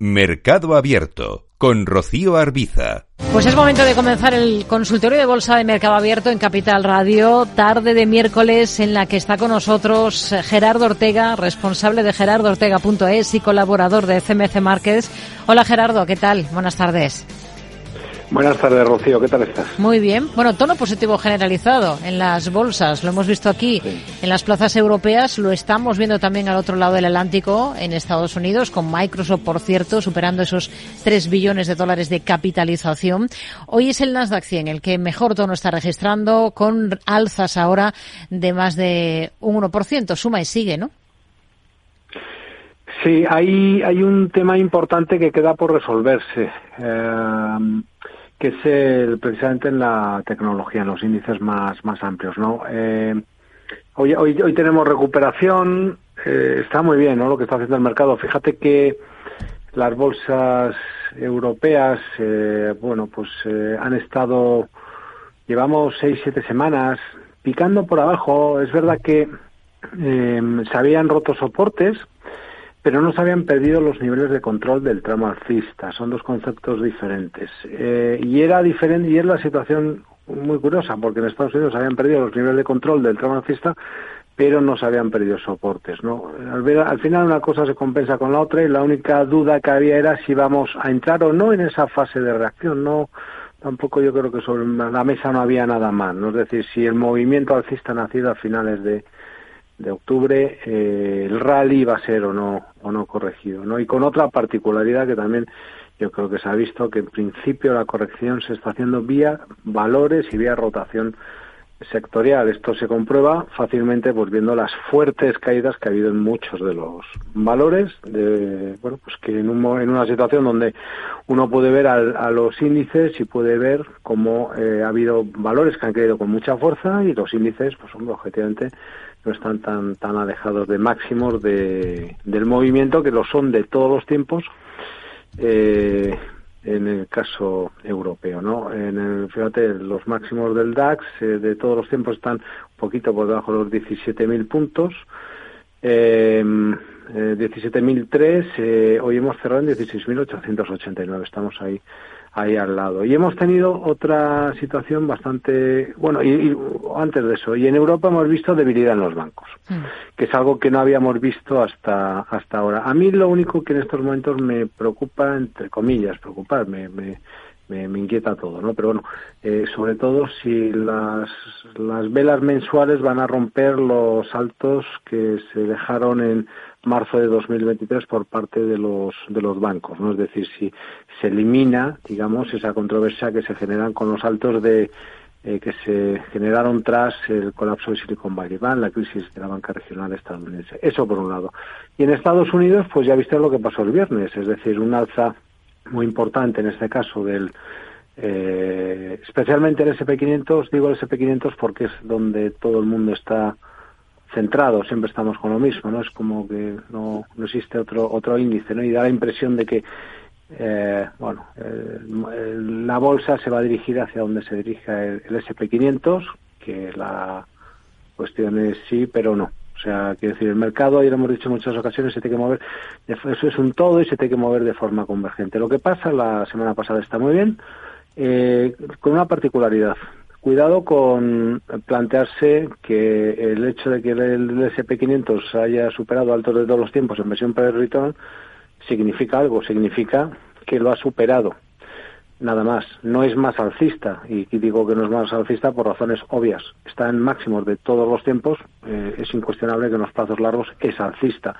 Mercado Abierto con Rocío Arbiza. Pues es momento de comenzar el consultorio de bolsa de Mercado Abierto en Capital Radio, tarde de miércoles en la que está con nosotros Gerardo Ortega, responsable de gerardoortega.es y colaborador de CMC Márquez. Hola Gerardo, ¿qué tal? Buenas tardes. Buenas tardes, Rocío. ¿Qué tal estás? Muy bien. Bueno, tono positivo generalizado en las bolsas. Lo hemos visto aquí en las plazas europeas. Lo estamos viendo también al otro lado del Atlántico, en Estados Unidos, con Microsoft, por cierto, superando esos 3 billones de dólares de capitalización. Hoy es el Nasdaq 100 el que mejor tono está registrando, con alzas ahora de más de un 1%. Suma y sigue, ¿no? Sí, hay, hay un tema importante que queda por resolverse. Eh, que es el, precisamente en la tecnología, en los índices más, más amplios, ¿no? Eh, hoy, hoy, hoy tenemos recuperación, eh, está muy bien, ¿no? Lo que está haciendo el mercado. Fíjate que las bolsas europeas, eh, bueno, pues han estado, llevamos seis, siete semanas picando por abajo. Es verdad que se habían roto soportes, pero no se habían perdido los niveles de control del tramo alcista. Son dos conceptos diferentes. Eh, y era diferente, y es la situación muy curiosa, porque en Estados Unidos habían perdido los niveles de control del tramo alcista, pero no se habían perdido soportes. ¿no? Al, al, final una cosa se compensa con la otra y la única duda que había era si vamos a entrar o no en esa fase de reacción. No, tampoco yo creo que sobre la mesa no había nada más. ¿no? Es decir, si el movimiento alcista nacido a finales de, de octubre eh, el rally va a ser o no o no corregido no y con otra particularidad que también yo creo que se ha visto que en principio la corrección se está haciendo vía valores y vía rotación sectorial. Esto se comprueba fácilmente pues viendo las fuertes caídas que ha habido en muchos de los valores de, bueno pues que en, un, en una situación donde uno puede ver a los índices y puede ver cómo eh, ha habido valores que han caído con mucha fuerza y los índices pues son objetivamente no están tan, tan alejados de máximos de, del movimiento que lo son de todos los tiempos eh, en el caso europeo. ¿no? En el, fíjate, los máximos del DAX eh, de todos los tiempos están un poquito por debajo de los 17.000 puntos. Eh, 17.003, eh, hoy hemos cerrado en 16.889, estamos ahí ahí al lado. Y hemos tenido otra situación bastante, bueno, y, antes de eso, y en Europa hemos visto debilidad en los bancos, mm. que es algo que no habíamos visto hasta hasta ahora. A mí lo único que en estos momentos me preocupa, entre comillas, preocuparme, me, me, me, inquieta todo, ¿no? Pero bueno, eh, sobre todo si las, las velas mensuales van a romper los saltos que se dejaron en marzo de 2023 por parte de los de los bancos, ¿no? Es decir, si se elimina, digamos, esa controversia que se generan con los saltos de eh, que se generaron tras el colapso de Silicon Valley Bank, la crisis de la banca regional estadounidense. Eso por un lado. Y en Estados Unidos, pues ya viste lo que pasó el viernes, es decir, un alza muy importante en este caso del eh, especialmente el SP500, digo el SP500 porque es donde todo el mundo está centrado, siempre estamos con lo mismo, ¿no? Es como que no, no existe otro otro índice, ¿no? Y da la impresión de que eh, bueno, la bolsa se va a dirigir hacia donde se dirija el, el SP500, que la cuestión es sí, pero no. O sea, quiero decir, el mercado, ya lo hemos dicho en muchas ocasiones, se tiene que mover, eso es un todo y se tiene que mover de forma convergente. Lo que pasa, la semana pasada está muy bien, eh, con una particularidad. Cuidado con plantearse que el hecho de que el SP500 haya superado altos de todos los tiempos en versión per return significa algo, significa que lo ha superado nada más. No es más alcista, y digo que no es más alcista por razones obvias. Está en máximos de todos los tiempos, eh, es incuestionable que en los plazos largos es alcista.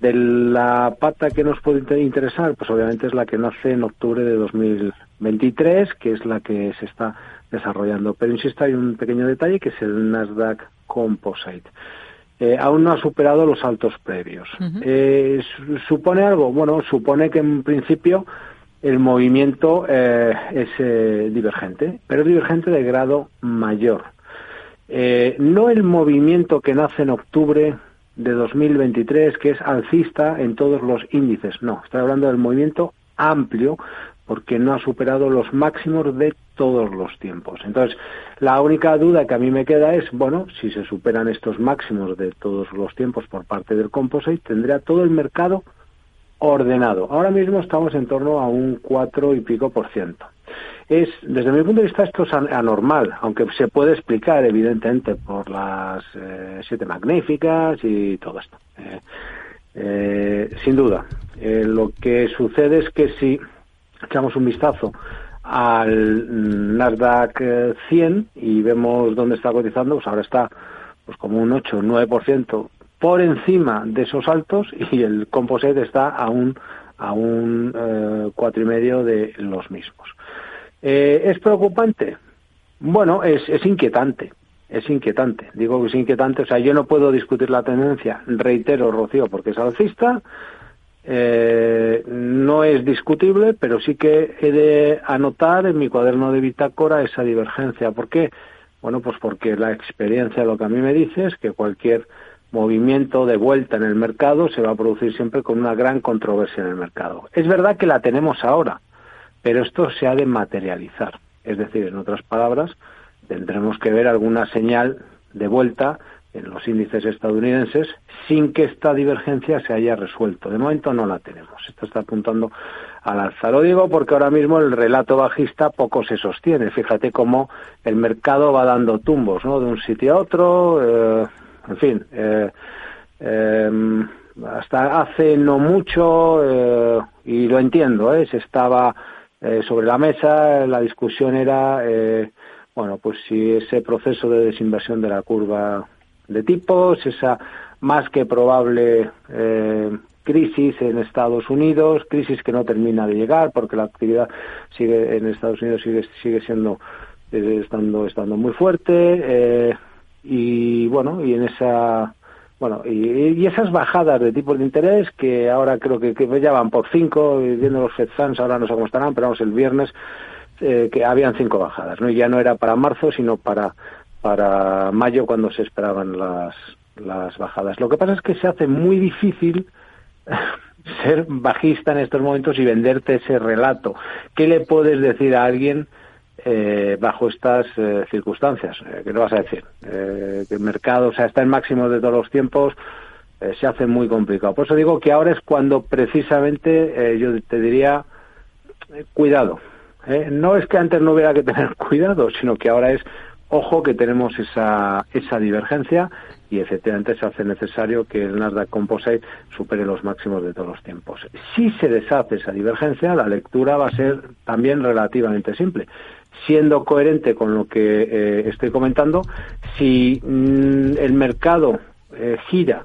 De la pata que nos puede interesar, pues obviamente es la que nace en octubre de 2023, que es la que se está desarrollando. Pero insisto, hay un pequeño detalle que es el Nasdaq Composite. Eh, aún no ha superado los altos previos. Eh, ¿Supone algo? Bueno, supone que en principio el movimiento eh, es eh, divergente, pero divergente de grado mayor. Eh, no el movimiento que nace en octubre de 2023, que es alcista en todos los índices, no, estoy hablando del movimiento amplio porque no ha superado los máximos de todos los tiempos. Entonces, la única duda que a mí me queda es, bueno, si se superan estos máximos de todos los tiempos por parte del composite, tendría todo el mercado ordenado. Ahora mismo estamos en torno a un cuatro y pico por ciento. Es, desde mi punto de vista, esto es anormal, aunque se puede explicar, evidentemente, por las eh, siete magníficas y todo esto. Eh, eh, sin duda, lo que sucede es que si echamos un vistazo al Nasdaq 100 y vemos dónde está cotizando, pues ahora está pues como un 8 o 9% por encima de esos altos y el composite está a un a un eh, cuatro y medio de los mismos. Eh, ¿Es preocupante? Bueno, es, es inquietante. Es inquietante. Digo que es inquietante. O sea, yo no puedo discutir la tendencia, reitero, Rocío, porque es alcista. Eh, no es discutible, pero sí que he de anotar en mi cuaderno de bitácora esa divergencia. ¿Por qué? Bueno, pues porque la experiencia lo que a mí me dice es que cualquier movimiento de vuelta en el mercado se va a producir siempre con una gran controversia en el mercado. Es verdad que la tenemos ahora, pero esto se ha de materializar. Es decir, en otras palabras, tendremos que ver alguna señal de vuelta en los índices estadounidenses sin que esta divergencia se haya resuelto. De momento no la tenemos. Esto está apuntando al alza. Lo digo porque ahora mismo el relato bajista poco se sostiene. Fíjate cómo el mercado va dando tumbos, ¿no? De un sitio a otro. Eh, en fin. Eh, eh, hasta hace no mucho, eh, y lo entiendo, ¿eh? se estaba eh, sobre la mesa, la discusión era, bueno, pues si ese proceso de desinversión de la curva de tipos, esa más que probable crisis en Estados Unidos, crisis que no termina de llegar porque la actividad sigue en Estados Unidos sigue sigue siendo estando estando muy fuerte eh, y bueno y en esa bueno y, y, esas bajadas de tipos de interés que ahora creo que, que ya van por cinco viendo los Fed Funds ahora no sé cómo estarán pero vamos el viernes eh, que habían cinco bajadas no y ya no era para marzo sino para para mayo cuando se esperaban las, las bajadas. Lo que pasa es que se hace muy difícil ser bajista en estos momentos y venderte ese relato. ¿Qué le puedes decir a alguien eh, bajo estas eh, circunstancias? Eh, ¿Qué le vas a decir? Eh, que el mercado está en máximo de todos los tiempos, se hace muy complicado. Por eso digo que ahora es cuando precisamente yo te diría, cuidado. No es que antes no hubiera que tener cuidado, sino que ahora es ojo que tenemos esa, esa divergencia y efectivamente se hace necesario que el Nasdaq Composite supere los máximos de todos los tiempos. Si se deshace esa divergencia, la lectura va a ser también relativamente simple. Siendo coherente con lo que eh, estoy comentando, si mm, el mercado eh, gira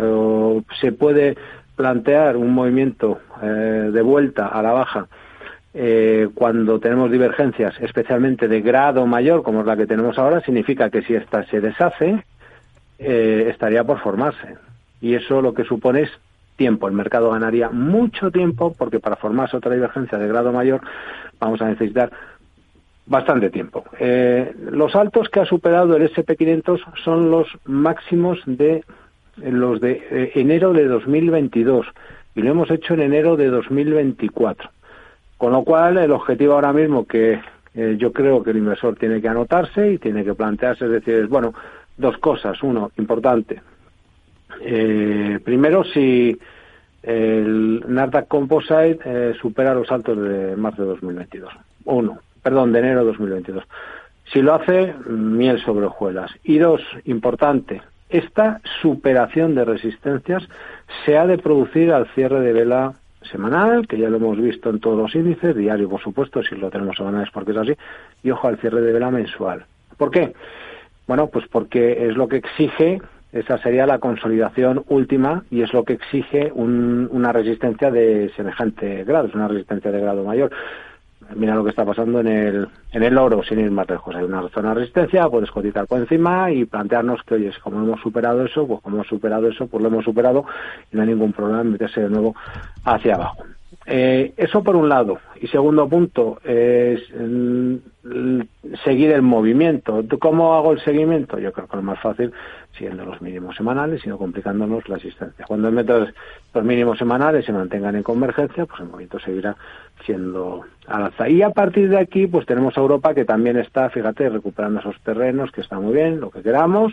o se puede plantear un movimiento eh, de vuelta a la baja cuando tenemos divergencias, especialmente de grado mayor, como es la que tenemos ahora, significa que si esta se deshace, estaría por formarse. Y eso lo que supone es tiempo. El mercado ganaría mucho tiempo porque para formarse otra divergencia de grado mayor vamos a necesitar bastante tiempo. Eh, los altos que ha superado el SP500 son los máximos de los de eh, enero de 2022 y lo hemos hecho en enero de 2024. Con lo cual, el objetivo ahora mismo que eh, yo creo que el inversor tiene que anotarse y tiene que plantearse, es decir, bueno, dos cosas. Uno, importante. Eh, primero, si el Nasdaq Composite supera los altos de marzo de 2022. Uno, perdón, de enero de 2022. Si lo hace, miel sobre hojuelas. Y dos, importante, esta superación de resistencias se ha de producir al cierre de vela semanal, que ya lo hemos visto en todos los índices, diario por supuesto, si lo tenemos semanal es porque es así, y ojo al cierre de vela mensual. ¿Por qué? Bueno, pues porque es lo que exige, esa sería la consolidación última y es lo que exige un, una resistencia de semejante grado, es una resistencia de grado mayor mira lo que está pasando en el, en el oro, sin ir más lejos. Hay una zona de resistencia, puedes cotizar por encima y plantearnos que, oye, como hemos superado eso, pues como hemos superado eso, pues lo hemos superado y no hay ningún problema en meterse de nuevo hacia abajo. Eh, eso por un lado. Y segundo punto, es mm, seguir el movimiento. ¿Cómo hago el seguimiento? Yo creo que lo más fácil, siguiendo los mínimos semanales, sino complicándonos la asistencia. Cuando método los mínimos semanales se mantengan en convergencia, pues el movimiento seguirá siendo al alza. Y a partir de aquí, pues tenemos a Europa que también está, fíjate, recuperando esos terrenos, que está muy bien, lo que queramos,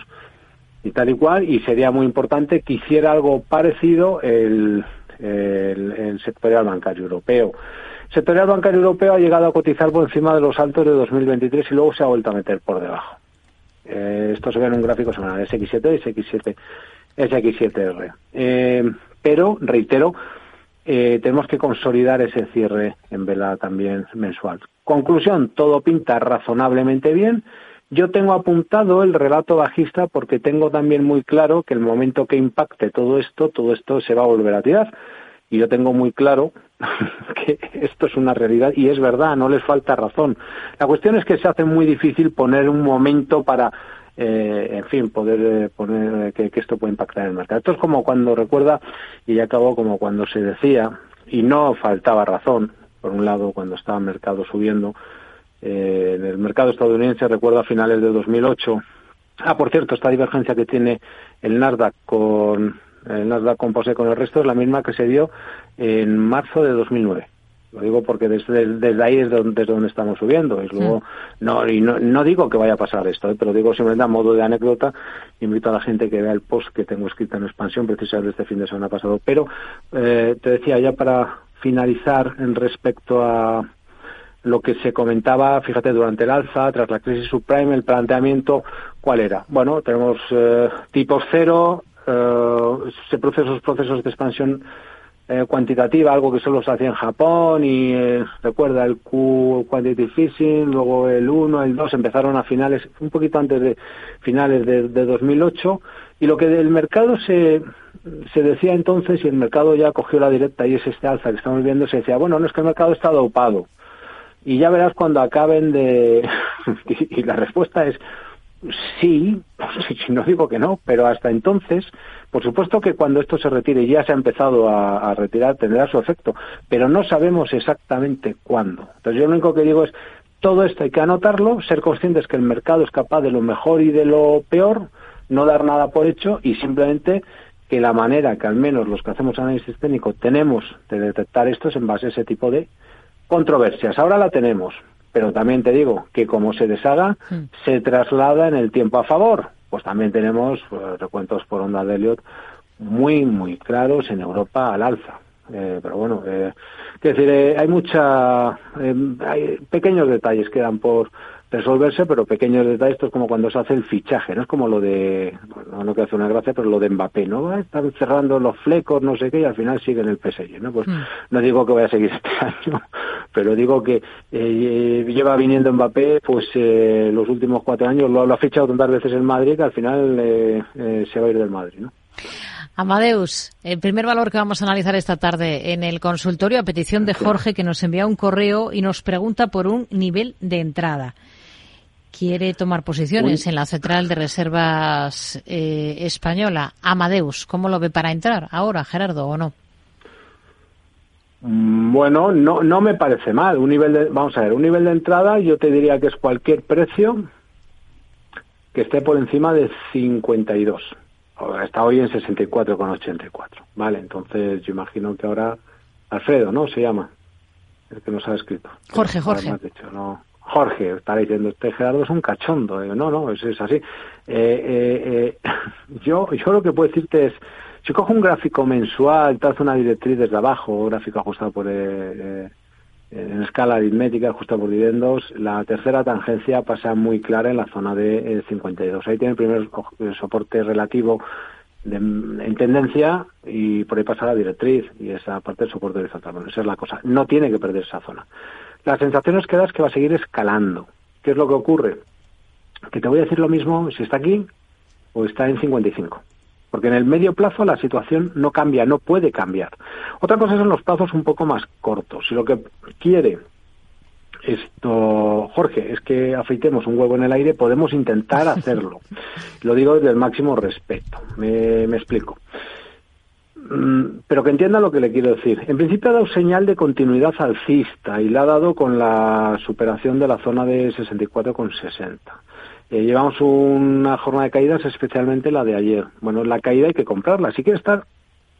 y tal y cual, y sería muy importante que hiciera algo parecido el, el, sectorial bancario europeo. El sectorial bancario europeo ha llegado a cotizar por encima de los altos de 2023 y luego se ha vuelto a meter por debajo. Eh, esto se ve en un gráfico semanal, SX7 y SX7, SX7R. Eh, pero, reitero, eh, tenemos que consolidar ese cierre en vela también mensual. Conclusión, todo pinta razonablemente bien. Yo tengo apuntado el relato bajista porque tengo también muy claro que el momento que impacte todo esto, todo esto se va a volver a tirar. Y yo tengo muy claro que esto es una realidad y es verdad, no les falta razón. La cuestión es que se hace muy difícil poner un momento para eh, en fin, poder eh, poner que, esto puede impactar en el mercado. Esto es como cuando recuerda, y ya acabó como cuando se decía, y no faltaba razón, por un lado, cuando estaba el mercado subiendo, eh, en el mercado estadounidense, recuerdo a finales de 2008, ah, por cierto, esta divergencia que tiene el Nasdaq con el Nasdaq con el resto es la misma que se dio en marzo de 2009. Lo digo porque desde, desde ahí es donde, desde donde estamos subiendo. Y luego, no, y no, no, digo que vaya a pasar esto, ¿eh? pero digo simplemente a modo de anécdota. Invito a la gente que vea el post que tengo escrito en expansión, precisamente este fin de semana pasado. Pero eh, te decía ya para finalizar en respecto a lo que se comentaba, fíjate, durante el alza, tras la crisis subprime, el planteamiento, ¿cuál era? Bueno, tenemos eh, tipos cero, eh, se producen esos procesos de expansión eh, cuantitativa, algo que solo se hacía en Japón y eh, recuerda el Q Quantitative Fishing, luego el 1, el 2 empezaron a finales, un poquito antes de finales de, 2008 y lo que del mercado se, se decía entonces y el mercado ya cogió la directa y es este alza que estamos viendo, se decía, bueno, no es que el mercado está dopado y ya verás cuando acaben de... y la respuesta es sí, no digo que no, pero hasta entonces por supuesto que cuando esto se retire ya se ha empezado a, retirar, tendrá su efecto, pero no sabemos exactamente cuándo. Entonces yo lo único que digo es, todo esto hay que anotarlo, ser conscientes que el mercado es capaz de lo mejor y de lo peor, no dar nada por hecho y simplemente que la manera que al menos los que hacemos análisis técnico tenemos de detectar esto es en base a ese tipo de controversias. Ahora la tenemos, pero también te digo que como se deshaga, se traslada en el tiempo a favor pues también tenemos pues, recuentos por onda de Elliot muy, muy claros en Europa al alza. Eh, pero bueno, eh, decir, eh, hay mucha, eh, hay pequeños detalles que dan por resolverse, pero pequeños detalles, esto es como cuando se hace el fichaje, ¿no? Es como lo de, bueno, no que hace una gracia, pero lo de Mbappé, ¿no? Están cerrando los flecos, no sé qué, y al final sigue en el PSG, ¿no? Pues mm. no digo que vaya a seguir este año, pero digo que eh, lleva viniendo Mbappé, pues eh, los últimos cuatro años lo, ha fichado tantas veces en Madrid que al final eh, eh, se va a ir del Madrid, ¿no? Amadeus, el primer valor que vamos a analizar esta tarde en el consultorio a petición de Jorge que nos envía un correo y nos pregunta por un nivel de entrada quiere tomar posiciones en la Central de Reservas eh, Española. Amadeus, ¿cómo lo ve para entrar ahora, Gerardo, o no? Mm, bueno, no, no me parece mal. Un nivel de, vamos a ver, un nivel de entrada yo te diría que es cualquier precio que esté por encima de 52. Está hoy en 64,84. Vale, entonces yo imagino que ahora Alfredo, ¿no? Se llama el que nos ha escrito. Jorge, Jorge. no, Jorge, estará diciendo, este Gerardo es un cachondo. no, no, es, es así. Eh, eh, eh yo, yo lo que puedo decirte es, si cojo un gráfico mensual, trazo una directriz desde abajo, gráfico ajustado por eh, en escala aritmética, ajustado por dividendos, la tercera tangencia pasa muy clara en la zona de 52. Ahí tiene el primer soporte relativo en tendencia y por ahí pasa la directriz y esa parte del soporte horizontal. Esa es la cosa. No tiene que perder esa zona. La sensación que da es que va a seguir escalando. ¿Qué es lo que ocurre? Que te voy a decir lo mismo si está aquí o está en 55. Porque en el medio plazo la situación no cambia, no puede cambiar. Otra cosa son los plazos un poco más cortos. Si lo que quiere esto, Jorge, es que afeitemos un huevo en el aire, podemos intentar hacerlo. Lo digo desde el máximo respeto. Me, me explico. Mm, pero que entienda lo que le quiero decir. En principio ha dado señal de continuidad alcista y la ha dado con la superación de la zona de 64,60. Eh, llevamos una jornada de caídas, especialmente la de ayer. Bueno, la caída hay que comprarla. Si quiere estar,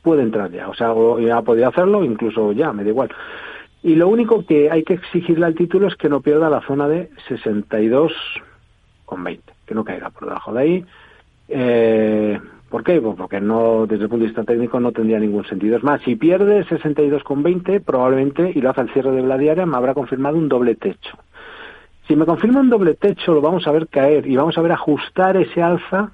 puede entrar ya. O sea, ya podría hacerlo, incluso ya, me da igual. Y lo único que hay que exigirle al título es que no pierda la zona de 62,20, que no caiga por debajo de ahí. Eh, ¿Por qué? Pues porque no, desde el punto de vista técnico no tendría ningún sentido. Es más, si pierde 62,20, probablemente, y lo hace al cierre de la diaria, me habrá confirmado un doble techo. Si me confirma un doble techo, lo vamos a ver caer y vamos a ver ajustar ese alza,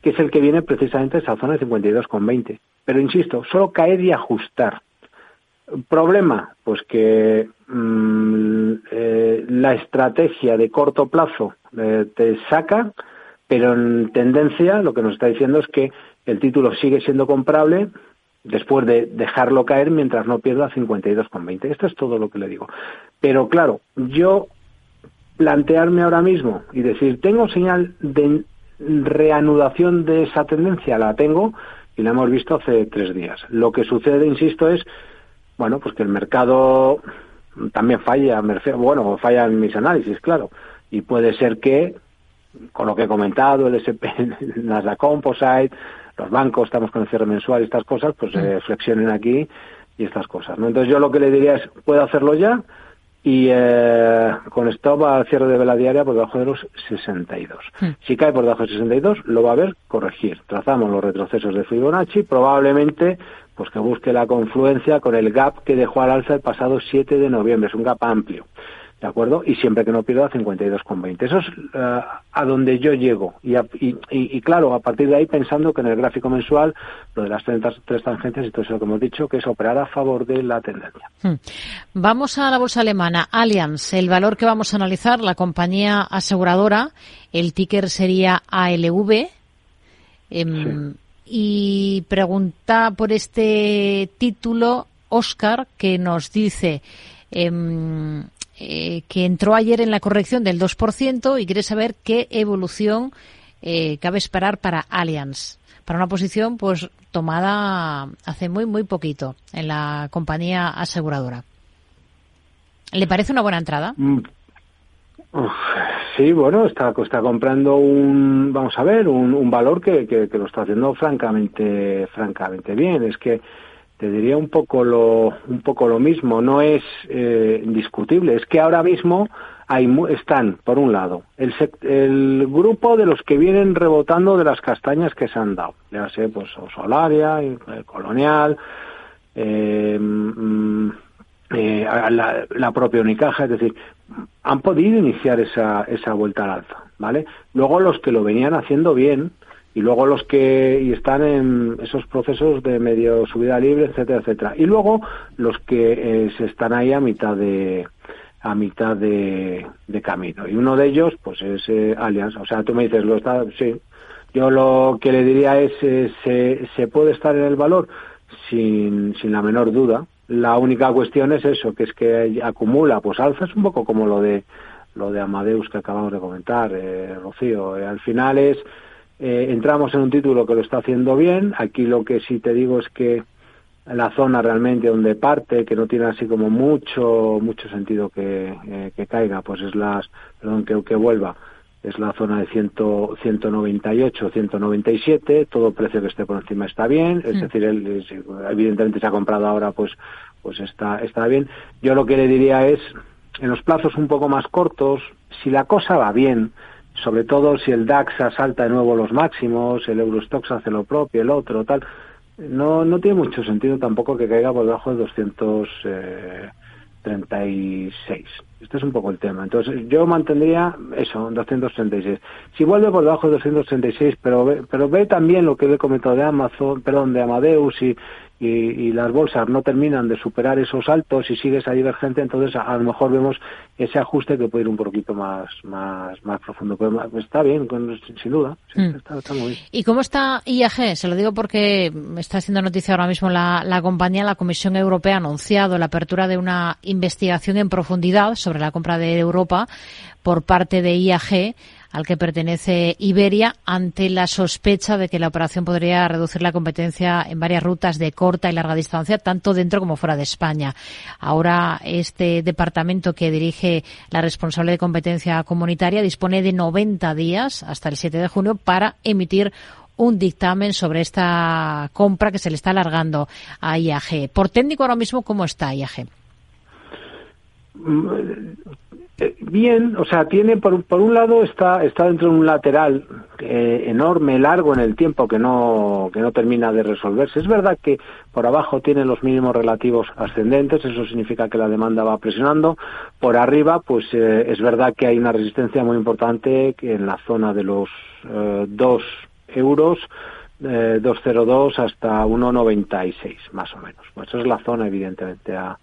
que es el que viene precisamente de esa zona de 52,20. Pero insisto, solo caer y ajustar. Problema, pues que mm, eh, la estrategia de corto plazo eh, te saca, pero en tendencia lo que nos está diciendo es que el título sigue siendo comprable después de dejarlo caer mientras no pierda 52,20. Esto es todo lo que le digo. Pero claro, yo plantearme ahora mismo y decir, ¿tengo señal de reanudación de esa tendencia? La tengo y la hemos visto hace tres días. Lo que sucede, insisto, es bueno, pues que el mercado también falla, bueno, falla en mis análisis, claro, y puede ser que, con lo que he comentado, el SP, Nasdaq Composite, los bancos, estamos con el cierre mensual y estas cosas, pues se mm. flexionen aquí y estas cosas, ¿no? Entonces yo lo que le diría es, puedo hacerlo ya, y eh, con stop al cierre de vela diaria por debajo de los 62. Hmm. Si cae por debajo de 62, lo va a ver corregir. Trazamos los retrocesos de Fibonacci, probablemente pues que busque la confluencia con el gap que dejó al alza el pasado 7 de noviembre. Es un gap amplio. ¿De acuerdo? Y siempre que no pierda 52,20. Eso es eh, a donde yo llego. Y, y, claro, a partir de ahí pensando que en el gráfico mensual, lo de las 33 tres tangentes y todo eso que hemos dicho, que es operar a favor de la tendencia. Hmm. Vamos a la bolsa alemana. Allianz, el valor que vamos a analizar, la compañía aseguradora, el ticker sería ALV. Em, y pregunta por este título Oscar que nos dice em, eh, que entró ayer en la corrección del 2% y quiere saber qué evolución eh, cabe esperar para Allianz, para una posición pues tomada hace muy muy poquito en la compañía aseguradora. ¿Le parece una buena entrada? Mm. sí, bueno, está, está comprando un, vamos a ver, un, un valor que, que, que, lo está haciendo francamente, francamente bien. Es que te diría un poco lo, un poco lo mismo, no es eh, indiscutible, es que ahora mismo hay, están, por un lado, el, el grupo de los que vienen rebotando de las castañas que se han dado, ya sé, pues Solaria, eh, Colonial, eh, mm, eh, la, la, propia Unicaja, es decir, han podido iniciar esa, esa vuelta al alza, ¿vale? Luego los que lo venían haciendo bien, y luego los que y están en esos procesos de medio subida libre, etcétera, etcétera. Y luego los que eh, se están ahí a mitad de a mitad de, camino. Y uno de ellos, pues es eh. O sea, tú me dices, lo está, sí. Yo lo que le diría es, eh, se, se puede estar en el valor sin, sin la menor duda. La única cuestión es eso, que es que acumula, pues alzas un poco como lo de lo de Amadeus que acabamos de comentar, eh, Rocío. al final es eh, entramos en un título que lo está haciendo bien. Aquí lo que sí te digo es que la zona realmente donde parte, que no tiene así como mucho mucho sentido que, eh, que caiga, pues es las, perdón, que, que vuelva, es la zona de 100, 198, 197, todo precio que esté por encima está bien, es mm. decir, él, evidentemente se ha comprado ahora, pues pues está, está bien. Yo lo que le diría es, en los plazos un poco más cortos, si la cosa va bien, sobre todo si el DAX asalta de nuevo los máximos, el Eurostox hace lo propio, el otro, tal, no, no tiene mucho sentido tampoco que caiga por debajo de 236. Este es un poco el tema. Entonces, yo mantendría eso, 236. Si vuelve por debajo de 236, pero ve, pero ve también lo que he comentado de Amazon, perdón, de Amadeus y, y, las bolsas no terminan de superar esos altos y sigue esa divergente, entonces a, lo mejor vemos ese ajuste que puede ir un poquito más más más profundo. Pues, está bien, sin duda. Mm. está, muy bien. ¿Y cómo está IAG? Se lo digo porque está haciendo noticia ahora mismo la, la compañía. La Comisión Europea ha anunciado la apertura de una investigación en profundidad sobre la compra de Europa por parte de IAG al que pertenece Iberia ante la sospecha de que la operación podría reducir la competencia en varias rutas de corta y larga distancia, tanto dentro como fuera de España. Ahora, este departamento que dirige la responsable de competencia comunitaria dispone de 90 días hasta el 7 de junio para emitir un dictamen sobre esta compra que se le está alargando a IAG. Por técnico ahora mismo, ¿cómo está IAG? Bien, o sea, tiene por, por un lado está está dentro de un lateral eh, enorme, largo en el tiempo que no que no termina de resolverse. Es verdad que por abajo tiene los mínimos relativos ascendentes, eso significa que la demanda va presionando. Por arriba, pues eh, es verdad que hay una resistencia muy importante en la zona de los eh, 2 euros. 2.02 hasta 1.96 más o menos. Pues esa es la zona evidentemente a,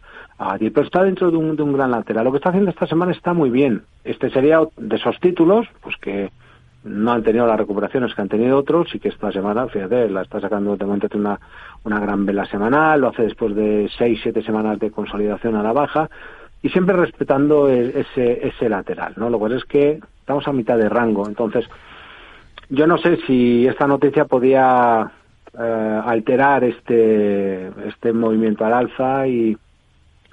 pero está dentro de un, de un gran lateral. Lo que está haciendo esta semana está muy bien. Este sería de esos títulos, pues que no han tenido las recuperaciones que han tenido otros y que esta semana, fíjate, la está sacando de momento una, una gran vela semanal, lo hace después de seis, siete semanas de consolidación a la baja y siempre respetando e, ese, ese lateral, ¿no? Lo cual es que estamos a mitad de rango, entonces yo no sé si esta noticia podía eh, alterar este, este movimiento al alza y,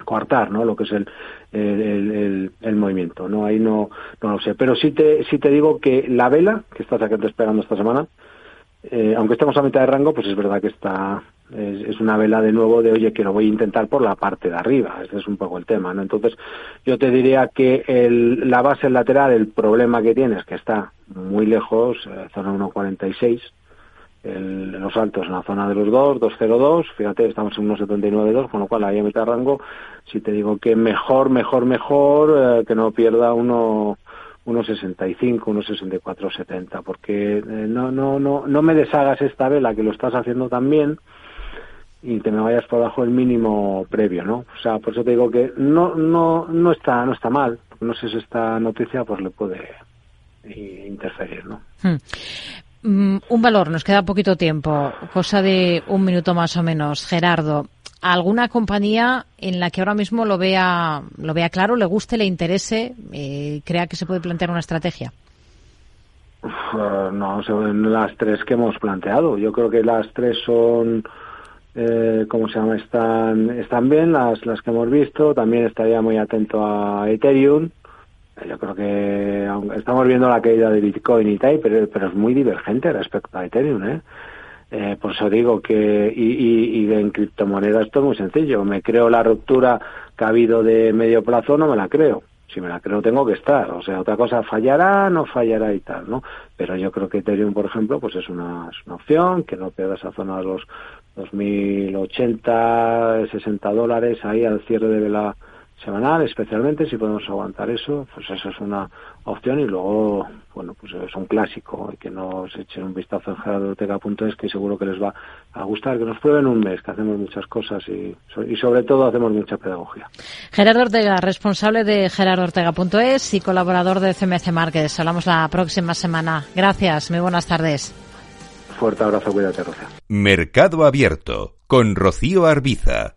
coartar ¿no? lo que es el, el, el, movimiento. ¿no? Ahí no, no lo sé. Pero sí te, sí te digo que la vela que estás esperando esta semana, eh, aunque estemos a mitad de rango, pues es verdad que está es, una vela de nuevo de oye que lo voy a intentar por la parte de arriba. Este es un poco el tema. ¿no? Entonces yo te diría que el, la base lateral, el problema que tiene es que está muy lejos, eh, zona 1.46 el, los altos en la zona de los 2, 202, fíjate, estamos en 1,79,2, con lo cual ahí a mitad de rango, si te digo que mejor, mejor, mejor, eh, que no pierda uno 1,65, 1,64, 70, porque eh, no, no, no, no me deshagas esta vela que lo estás haciendo tan bien y te me vayas por debajo del mínimo previo, ¿no? O sea, por eso te digo que no, no, no está, no está mal, no sé si esta noticia pues le puede interferir, ¿no? Hmm. Mm, un valor, nos queda poquito tiempo, cosa de un minuto más o menos. Gerardo, ¿alguna compañía en la que ahora mismo lo vea, lo vea claro, le guste, le interese, eh, crea que se puede plantear una estrategia? Uh, no, son las tres que hemos planteado. Yo creo que las tres son, eh, ¿cómo se llama? Están, están bien las, las que hemos visto. También estaría muy atento a Ethereum yo creo que estamos viendo la caída de Bitcoin y tal, pero, pero es muy divergente respecto a Ethereum, ¿eh? eh por eso digo que, y, y, y en criptomonedas esto es muy sencillo. Me creo la ruptura que ha habido de medio plazo, no me la creo. Si me la creo, tengo que estar. O sea, otra cosa, fallará, no fallará y tal, ¿no? Pero yo creo que Ethereum, por ejemplo, pues es una, es una opción, que no pierda esa zona de los 2080, 60 dólares ahí al cierre de la semanal, especialmente si podemos aguantar eso, pues eso es una opción y luego, bueno, pues es un clásico y que nos echen un vistazo en gerardortega.es que seguro que les va a gustar, que nos prueben un mes, que hacemos muchas cosas y, y sobre todo hacemos mucha pedagogía. Gerardo Ortega, responsable de gerardortega.es y colaborador de CMC Markets. Hablamos la próxima semana. Gracias, muy buenas tardes. Fuerte abrazo, cuídate, Rocío. Mercado Abierto con Rocío Arbiza.